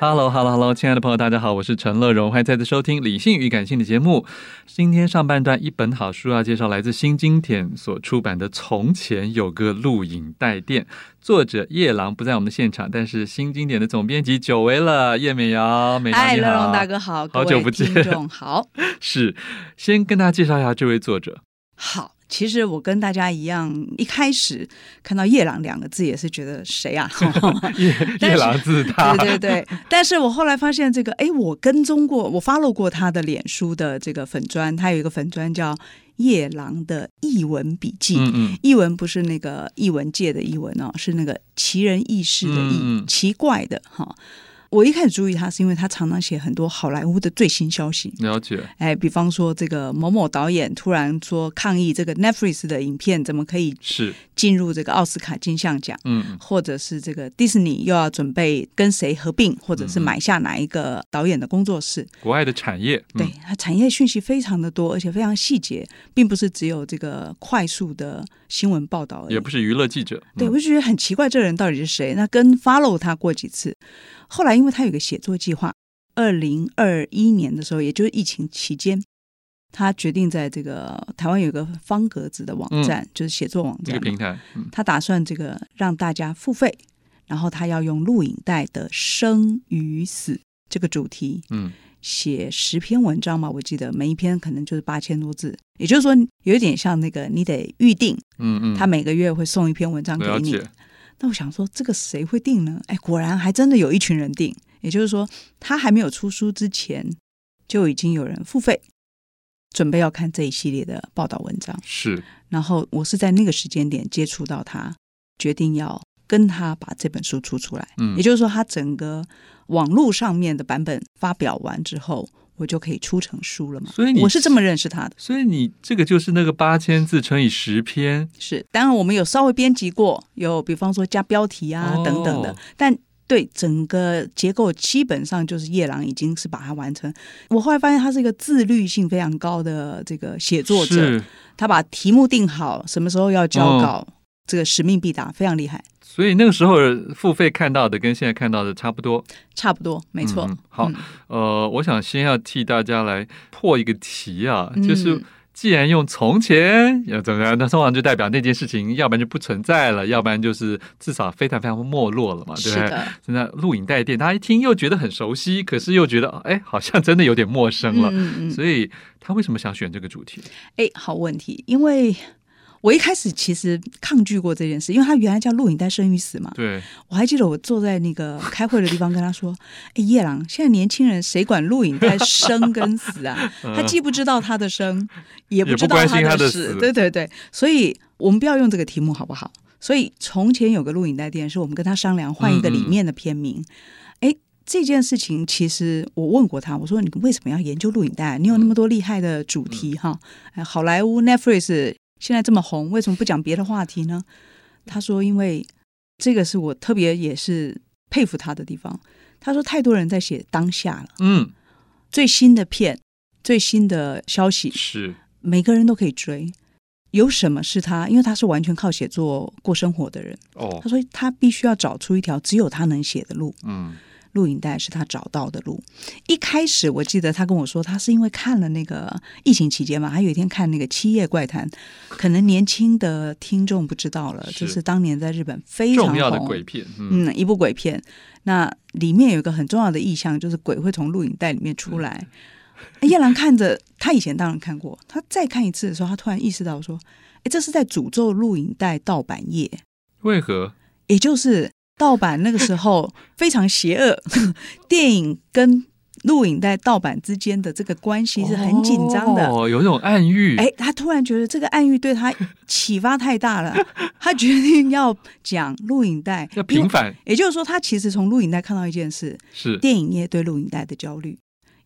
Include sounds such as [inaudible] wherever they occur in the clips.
Hello，Hello，Hello，hello, hello, 亲爱的朋友，大家好，我是陈乐荣，欢迎再次收听《理性与感性》的节目。今天上半段一本好书要介绍，来自新经典所出版的《从前有个录影带店》，作者叶郎不在我们的现场，但是新经典的总编辑久违了，叶美瑶，美瑶你好，大哥好，好久不见，好，[laughs] 是先跟大家介绍一下这位作者，好。其实我跟大家一样，一开始看到“夜郎”两个字也是觉得谁啊？[laughs] 夜 [laughs] 夜郎自大。对 [laughs] 对对。但是我后来发现这个，哎，我跟踪过，我 follow 过他的脸书的这个粉砖，他有一个粉砖叫“夜郎的译文笔记”。嗯嗯。译文不是那个译文界的译文哦，是那个奇人异事的异，奇怪的哈。我一开始注意他，是因为他常常写很多好莱坞的最新消息。了解，哎，比方说这个某某导演突然说抗议这个 Netflix 的影片怎么可以是进入这个奥斯卡金像奖，嗯，或者是这个迪士尼又要准备跟谁合并，或者是买下哪一个导演的工作室。国外的产业，对，他产业讯息非常的多，而且非常细节，并不是只有这个快速的新闻报道而已，也不是娱乐记者。对，我就觉得很奇怪，这人到底是谁？那跟 follow 他过几次。后来，因为他有个写作计划，二零二一年的时候，也就是疫情期间，他决定在这个台湾有个方格子的网站，嗯、就是写作网站，这个平台，嗯、他打算这个让大家付费，然后他要用录影带的生与死这个主题，嗯，写十篇文章嘛，我记得每一篇可能就是八千多字，也就是说，有一点像那个你得预定，嗯嗯，他每个月会送一篇文章给你。那我想说，这个谁会定呢？哎，果然还真的有一群人定。也就是说，他还没有出书之前，就已经有人付费，准备要看这一系列的报道文章。是。然后我是在那个时间点接触到他，决定要跟他把这本书出出来。嗯。也就是说，他整个网络上面的版本发表完之后。我就可以出成书了嘛？所以你我是这么认识他的。所以你这个就是那个八千字乘以十篇。是，当然我们有稍微编辑过，有比方说加标题啊、哦、等等的。但对整个结构，基本上就是夜郎已经是把它完成。我后来发现他是一个自律性非常高的这个写作者，他把题目定好，什么时候要交稿，哦、这个使命必达，非常厉害。所以那个时候付费看到的跟现在看到的差不多，差不多，没错。嗯、好，嗯、呃，我想先要替大家来破一个题啊，嗯、就是既然用从前要怎么样，那通常就代表那件事情，要不然就不存在了，要不然就是至少非常非常没落了嘛，对不对？现在录影带店，大家一听又觉得很熟悉，可是又觉得哎，好像真的有点陌生了。嗯嗯，所以他为什么想选这个主题？哎，好问题，因为。我一开始其实抗拒过这件事，因为他原来叫录影带生与死嘛。对，我还记得我坐在那个开会的地方跟他说：“哎，夜郎，现在年轻人谁管录影带生跟死啊？[laughs] 他既不知道他的生，[laughs] 也不知道他的死。对对对，所以我们不要用这个题目好不好？所以从前有个录影带店，是我们跟他商量换一个里面的片名。哎、嗯，这件事情其实我问过他，我说你为什么要研究录影带？你有那么多厉害的主题哈？哎，好莱坞 Netflix。现在这么红，为什么不讲别的话题呢？他说：“因为这个是我特别也是佩服他的地方。”他说：“太多人在写当下了，嗯，最新的片、最新的消息是每个人都可以追，有什么是他？因为他是完全靠写作过生活的人。哦，他说他必须要找出一条只有他能写的路。嗯，录影带是他找到的路。一开始我记得他跟我说，他是因为看了那个疫情期间嘛，他有一天看那个《七夜怪谈》，可能年轻的听众不知道了，是就是当年在日本非常重要的鬼片。嗯，嗯，一部鬼片。那里面有一个很重要的意象，就是鬼会从录影带里面出来。嗯叶兰看着，他以前当然看过，他再看一次的时候，他突然意识到说：“哎，这是在诅咒录影带盗版业。”为何？也就是盗版那个时候非常邪恶，[laughs] 电影跟录影带盗版之间的这个关系是很紧张的。哦，有一种暗喻。哎，他突然觉得这个暗喻对他启发太大了，[laughs] 他决定要讲录影带要平反。也就是说，他其实从录影带看到一件事：是电影业对录影带的焦虑。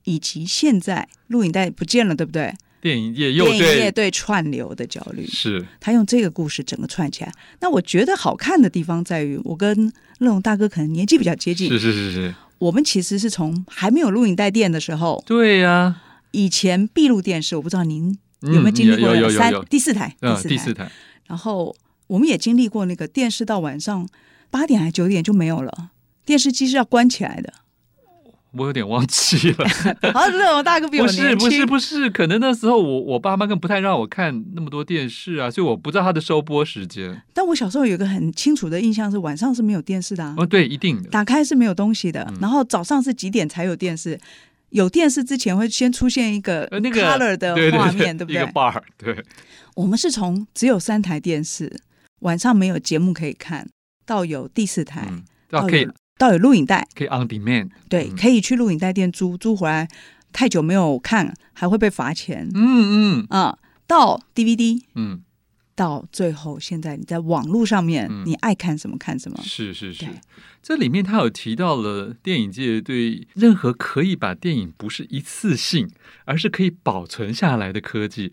以及现在录影带不见了，对不对？电影业又对电影业对串流的焦虑，是他用这个故事整个串起来。那我觉得好看的地方在于，我跟乐龙大哥可能年纪比较接近，是是是是。我们其实是从还没有录影带店的时候，对呀、啊，以前闭路电视，我不知道您有没有经历过三第四台，嗯，第四台。然后我们也经历过那个电视到晚上八点还九点就没有了，电视机是要关起来的。我有点忘记了，好像乐融大哥。[laughs] 不是不是不是，可能那时候我我爸妈更不太让我看那么多电视啊，所以我不知道他的收播时间。但我小时候有一个很清楚的印象是晚上是没有电视的啊。哦，对，一定的。打开是没有东西的，然后早上是几点才有电视？有电视之前会先出现一个那个 color 的画面，对不对？一个 bar，对。我们是从只有三台电视，晚上没有节目可以看，到有第四台，到可以。到有录影带，可以 on demand，对，可以去录影带店租，租回来太久没有看，还会被罚钱。嗯嗯。啊，到 DVD，嗯，到最后现在你在网络上面，嗯、你爱看什么看什么。是是是，这里面他有提到了电影界对任何可以把电影不是一次性，而是可以保存下来的科技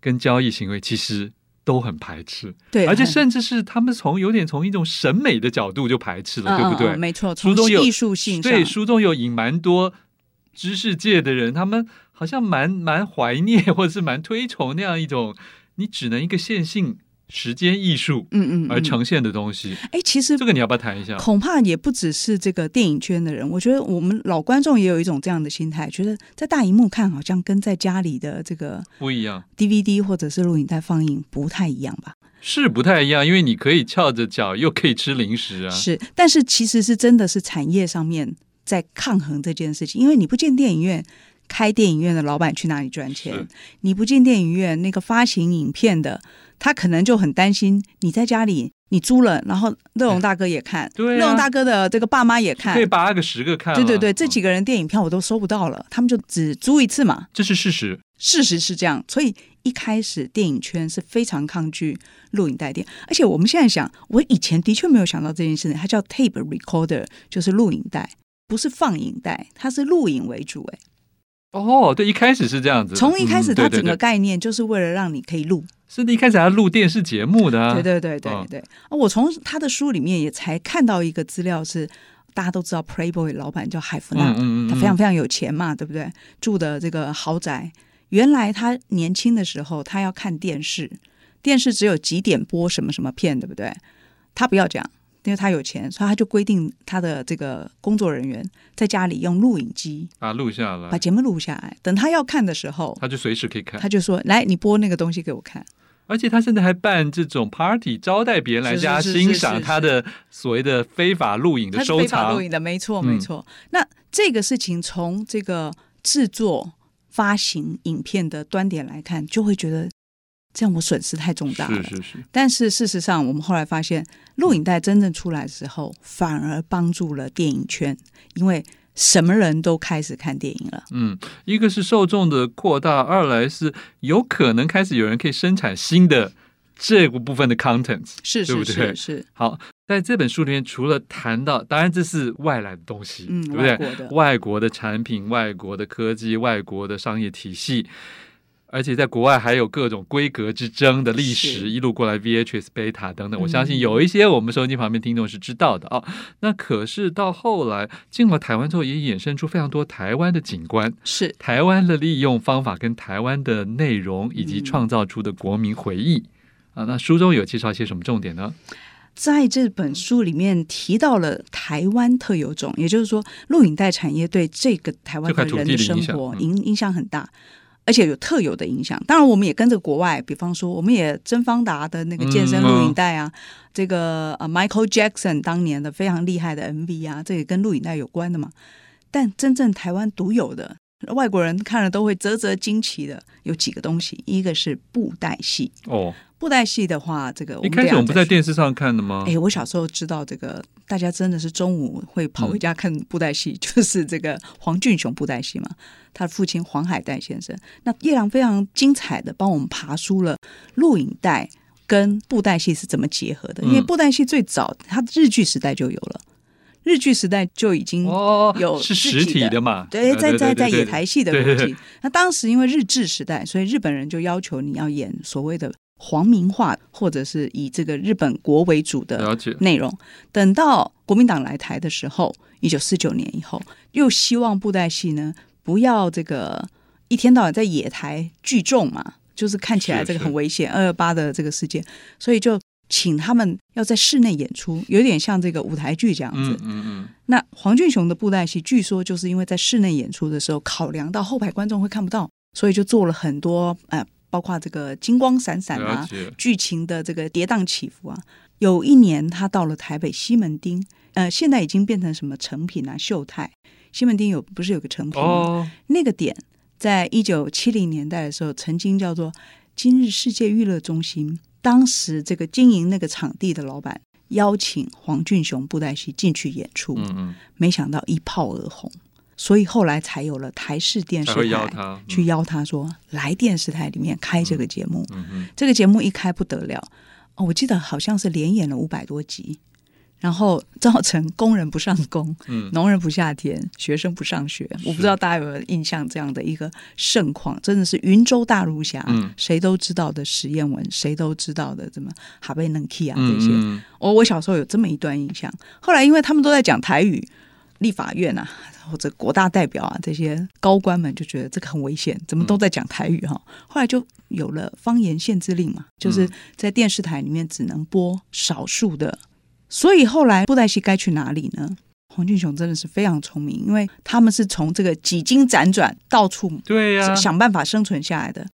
跟交易行为，其实。都很排斥，对，而且甚至是他们从有点从一种审美的角度就排斥了，嗯、对不对？嗯、没错，书中有艺术性，对，书中有隐瞒多知识界的人，他们好像蛮蛮怀念或者是蛮推崇那样一种，你只能一个线性。时间艺术，嗯嗯，而呈现的东西，哎、嗯嗯，其实这个你要不要谈一下？恐怕也不只是这个电影圈的人，我觉得我们老观众也有一种这样的心态，觉得在大荧幕看好像跟在家里的这个不一样，DVD 或者是录影带放映不太一样吧？是不太一样，因为你可以翘着脚，又可以吃零食啊。是，但是其实是真的是产业上面在抗衡这件事情，因为你不进电影院。开电影院的老板去哪里赚钱？你不进电影院，那个发行影片的，他可能就很担心你在家里你租了，然后乐荣大哥也看，乐融大哥的这个爸妈也看，可以八个十个看。对对对，这几个人电影票我都收不到了，他们就只租一次嘛。这是事实，事实是这样。所以一开始电影圈是非常抗拒录影带店，而且我们现在想，我以前的确没有想到这件事情，它叫 tape recorder，就是录影带，不是放影带，它是录影为主，哎。哦，对，一开始是这样子。从一开始，它整个概念就是为了让你可以录，是的，一开始还要录电视节目的啊。对对对对对。啊，我从他的书里面也才看到一个资料是，是大家都知道，Playboy 老板叫海弗纳，他非常非常有钱嘛，对不对？住的这个豪宅，原来他年轻的时候，他要看电视，电视只有几点播什么什么片，对不对？他不要讲。因为他有钱，所以他就规定他的这个工作人员在家里用录影机啊录下来，把节目录下来。等他要看的时候，他就随时可以看。他就说：“来，你播那个东西给我看。”而且他现在还办这种 party 招待别人来家欣赏他的所谓的非法录影的收藏。非法录影的，没错没错。嗯、那这个事情从这个制作发行影片的端点来看，就会觉得。这样我损失太重大了。是是是。但是事实上，我们后来发现，录影带真正出来的时候，反而帮助了电影圈，因为什么人都开始看电影了。嗯，一个是受众的扩大，二来是有可能开始有人可以生产新的这个部分的 content，是是是是，是。好，在这本书里面，除了谈到，当然这是外来的东西，嗯，对不对？外国的，外国的产品、外国的科技、外国的商业体系。而且在国外还有各种规格之争的历史，一路过来 VHS、Beta 等等，嗯我相信有一些我们收音机旁边听众是知道的啊。那可是到后来进了台湾之后，也衍生出非常多台湾的景观，是台湾的利用方法跟台湾的内容，以及创造出的国民回忆、啊。那书中有介绍一些什么重点呢？在这本书里面提到了台湾特有种，也就是说，录影带产业对这个台湾的人的生活影影响很大，而且有特有的影响。当然，我们也跟着国外，比方说，我们也甄方达的那个健身录影带啊，嗯、这个呃 Michael Jackson 当年的非常厉害的 MV 啊，这也跟录影带有关的嘛。但真正台湾独有的，外国人看了都会啧啧惊奇的，有几个东西，一个是布袋戏哦。布袋戏的话，这个一开始我们不在电视上看的吗？哎，我小时候知道这个，大家真的是中午会跑回家看布袋戏，嗯、[laughs] 就是这个黄俊雄布袋戏嘛。他的父亲黄海岱先生，那叶良非常精彩的帮我们爬书了录影带跟布袋戏是怎么结合的。因为布袋戏最早，它日剧时代就有了，日剧时代就已经有哦是实体的嘛？对，在在在野台戏的那当时因为日治时代，所以日本人就要求你要演所谓的。皇民化，或者是以这个日本国为主的内容。等到国民党来台的时候，一九四九年以后，又希望布袋戏呢不要这个一天到晚在野台聚众嘛，就是看起来这个很危险。二二八的这个事件，所以就请他们要在室内演出，有点像这个舞台剧这样子。嗯嗯嗯。那黄俊雄的布袋戏，据说就是因为在室内演出的时候，考量到后排观众会看不到，所以就做了很多呃。包括这个金光闪闪啊，剧情的这个跌宕起伏啊。有一年他到了台北西门町，呃，现在已经变成什么成品啊、秀泰。西门町有不是有个成品吗？哦，那个点在一九七零年代的时候，曾经叫做今日世界娱乐中心。当时这个经营那个场地的老板邀请黄俊雄布袋戏进去演出，嗯嗯，没想到一炮而红。所以后来才有了台视电视台去邀他说来电视台里面开这个节目。嗯嗯、这个节目一开不得了哦，我记得好像是连演了五百多集，然后造成工人不上工，嗯、农人不下田，学生不上学。我不知道大家有没有印象这样的一个盛况，真的是云州大儒侠，嗯、谁都知道的史艳文，谁都知道的怎么哈贝能 key 啊这些。我、我小时候有这么一段印象，后来因为他们都在讲台语。立法院啊，或者国大代表啊，这些高官们就觉得这个很危险，怎么都在讲台语哈、后来就有了方言限制令嘛，就是在电视台里面只能播少数的。所以后来布袋戏该去哪里呢？黄俊雄真的是非常聪明，因为他们是从这个几经辗转，到处对呀想办法生存下来的，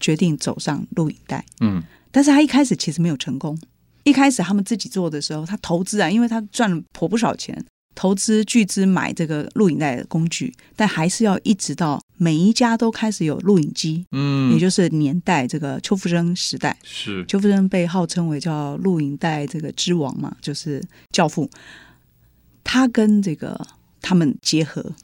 决定走上录影带。嗯，但是他一开始其实没有成功。一开始他们自己做的时候，他投资啊，因为他赚了颇不少钱。投资巨资买这个录影带的工具，但还是要一直到每一家都开始有录影机，嗯，也就是年代这个邱福生时代，是。邱福生被号称为叫录影带这个之王嘛，就是教父，他跟这个他们结合，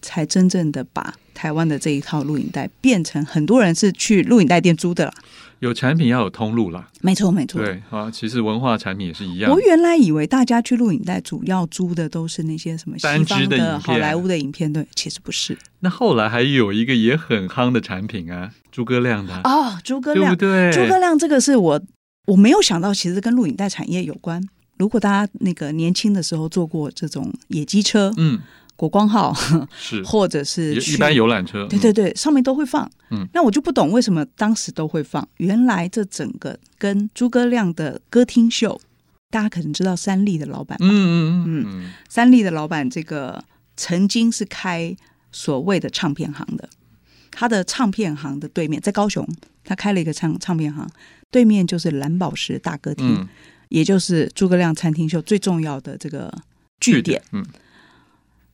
才真正的把台湾的这一套录影带变成很多人是去录影带店租的了。有产品要有通路啦，没错没错。对啊，其实文化产品也是一样。我原来以为大家去录影带主要租的都是那些什么西方的好莱坞的影片，对，其实不是。那后来还有一个也很夯的产品啊，诸葛亮的哦，诸葛亮，对？诸葛亮这个是我我没有想到，其实跟录影带产业有关。如果大家那个年轻的时候坐过这种野鸡车，嗯。国光号是，[laughs] 或者是一般游览车，对对对，上面都会放。嗯，那我就不懂为什么当时都会放。原来这整个跟诸葛亮的歌厅秀，大家可能知道三立的老板吧？嗯嗯嗯三立的老板这个曾经是开所谓的唱片行的，他的唱片行的对面在高雄，他开了一个唱唱片行，对面就是蓝宝石大歌厅，嗯、也就是诸葛亮餐厅秀最重要的这个据点。嗯。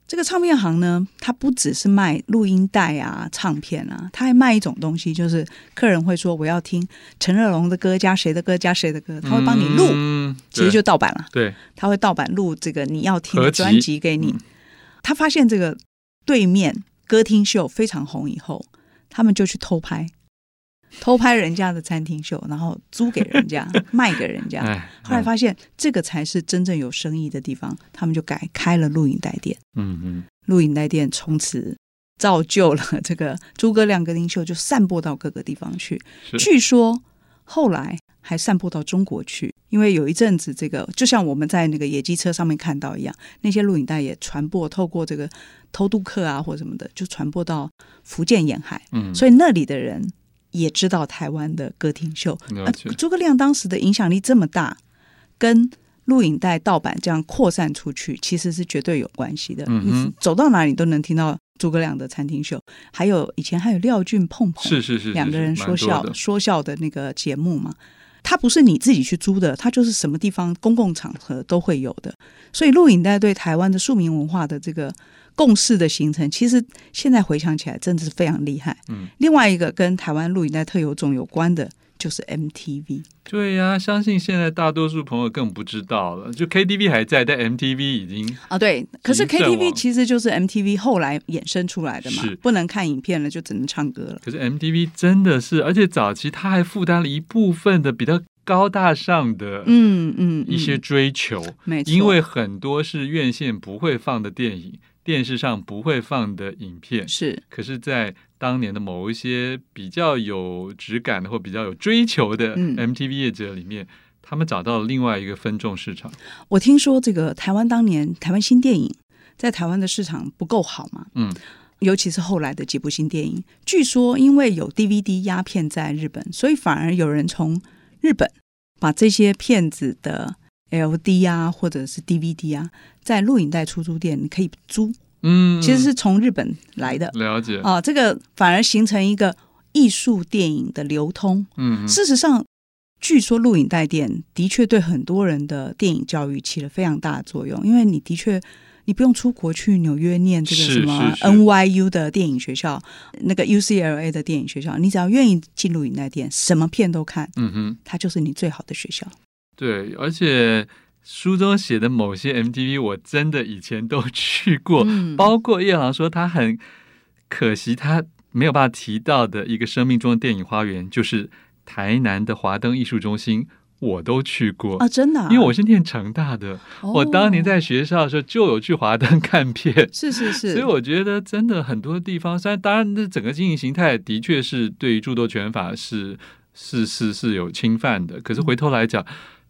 这个唱片行呢，它不只是卖录音带啊、唱片啊，它还卖一种东西，就是客人会说我要听陈热龙的歌加谁的歌加谁的歌，他会帮你录，嗯、其实就盗版了。对，他会盗版录这个你要听的专辑给你。嗯、他发现这个对面歌厅秀非常红以后，他们就去偷拍。偷拍人家的餐厅秀，然后租给人家，[laughs] 卖给人家。唉后来发现这个才是真正有生意的地方，他们就改开了录影带店。嗯嗯，录影带店从此造就了这个诸葛亮格林秀就散播到各个地方去。据说后来还散播到中国去，因为有一阵子这个就像我们在那个野鸡车上面看到一样，那些录影带也传播，透过这个偷渡客啊或什么的，就传播到福建沿海。嗯，所以那里的人也知道台湾的歌厅秀。呃，诸葛亮当时的影响力这么大，跟。录影带盗版这样扩散出去，其实是绝对有关系的。嗯哼，走到哪里都能听到诸葛亮的餐厅秀，还有以前还有廖俊碰碰，是是是，两个人说笑说笑的那个节目嘛。它不是你自己去租的，它就是什么地方公共场合都会有的。所以录影带对台湾的庶民文化的这个共识的形成，其实现在回想起来真的是非常厉害。嗯，另外一个跟台湾录影带特有种有关的。就是 MTV，对呀、啊，相信现在大多数朋友更不知道了。就 KTV 还在，但 MTV 已经啊，对，可是 KTV 其实就是 MTV 后来衍生出来的嘛，是不能看影片了，就只能唱歌了。可是 MTV 真的是，而且早期他还负担了一部分的比较高大上的，嗯嗯，一些追求，没错，因为很多是院线不会放的电影。电视上不会放的影片是，可是，在当年的某一些比较有质感的或比较有追求的 MTV 业者里面，嗯、他们找到了另外一个分众市场。我听说这个台湾当年台湾新电影在台湾的市场不够好嘛，嗯，尤其是后来的几部新电影，据说因为有 DVD 压片在日本，所以反而有人从日本把这些片子的。LD 啊，或者是 DVD 啊，在录影带出租店你可以租，嗯，其实是从日本来的，了解。啊，这个反而形成一个艺术电影的流通，嗯，事实上，据说录影带店的确对很多人的电影教育起了非常大的作用，因为你的确你不用出国去纽约念这个什么 NYU 的电影学校，那个 UCLA 的电影学校，你只要愿意进录影带店，什么片都看，嗯哼，它就是你最好的学校。对，而且书中写的某些 MTV，我真的以前都 [laughs] 去过，嗯、包括叶郎说他很可惜他没有办法提到的一个生命中的电影花园，就是台南的华灯艺术中心，我都去过啊，真的、啊，因为我是念成大的，哦、我当年在学校的时候就有去华灯 [laughs] 看片，是是是，所以我觉得真的很多地方，虽然当然这整个经营形态的确是对于著作权法是是是是有侵犯的，可是回头来讲。嗯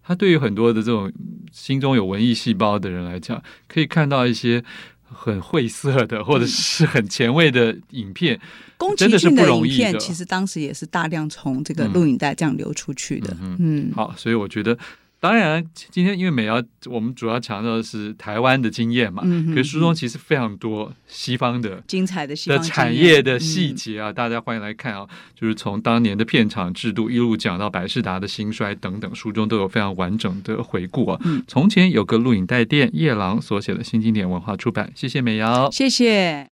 他对于很多的这种心中有文艺细胞的人来讲，可以看到一些很晦涩的或者是很前卫的影片，宫崎骏的影片其实当时也是大量从这个录影带这样流出去的。嗯，嗯好，所以我觉得。当然，今天因为美瑶，我们主要强调的是台湾的经验嘛。嗯哼，可是书中其实非常多西方的精彩的西方的产业的细节啊，嗯、大家欢迎来看啊。就是从当年的片场制度一路讲到百事达的兴衰等等，书中都有非常完整的回顾啊。嗯、从前有个录影带店，夜郎所写的新经典文化出版，谢谢美瑶，谢谢。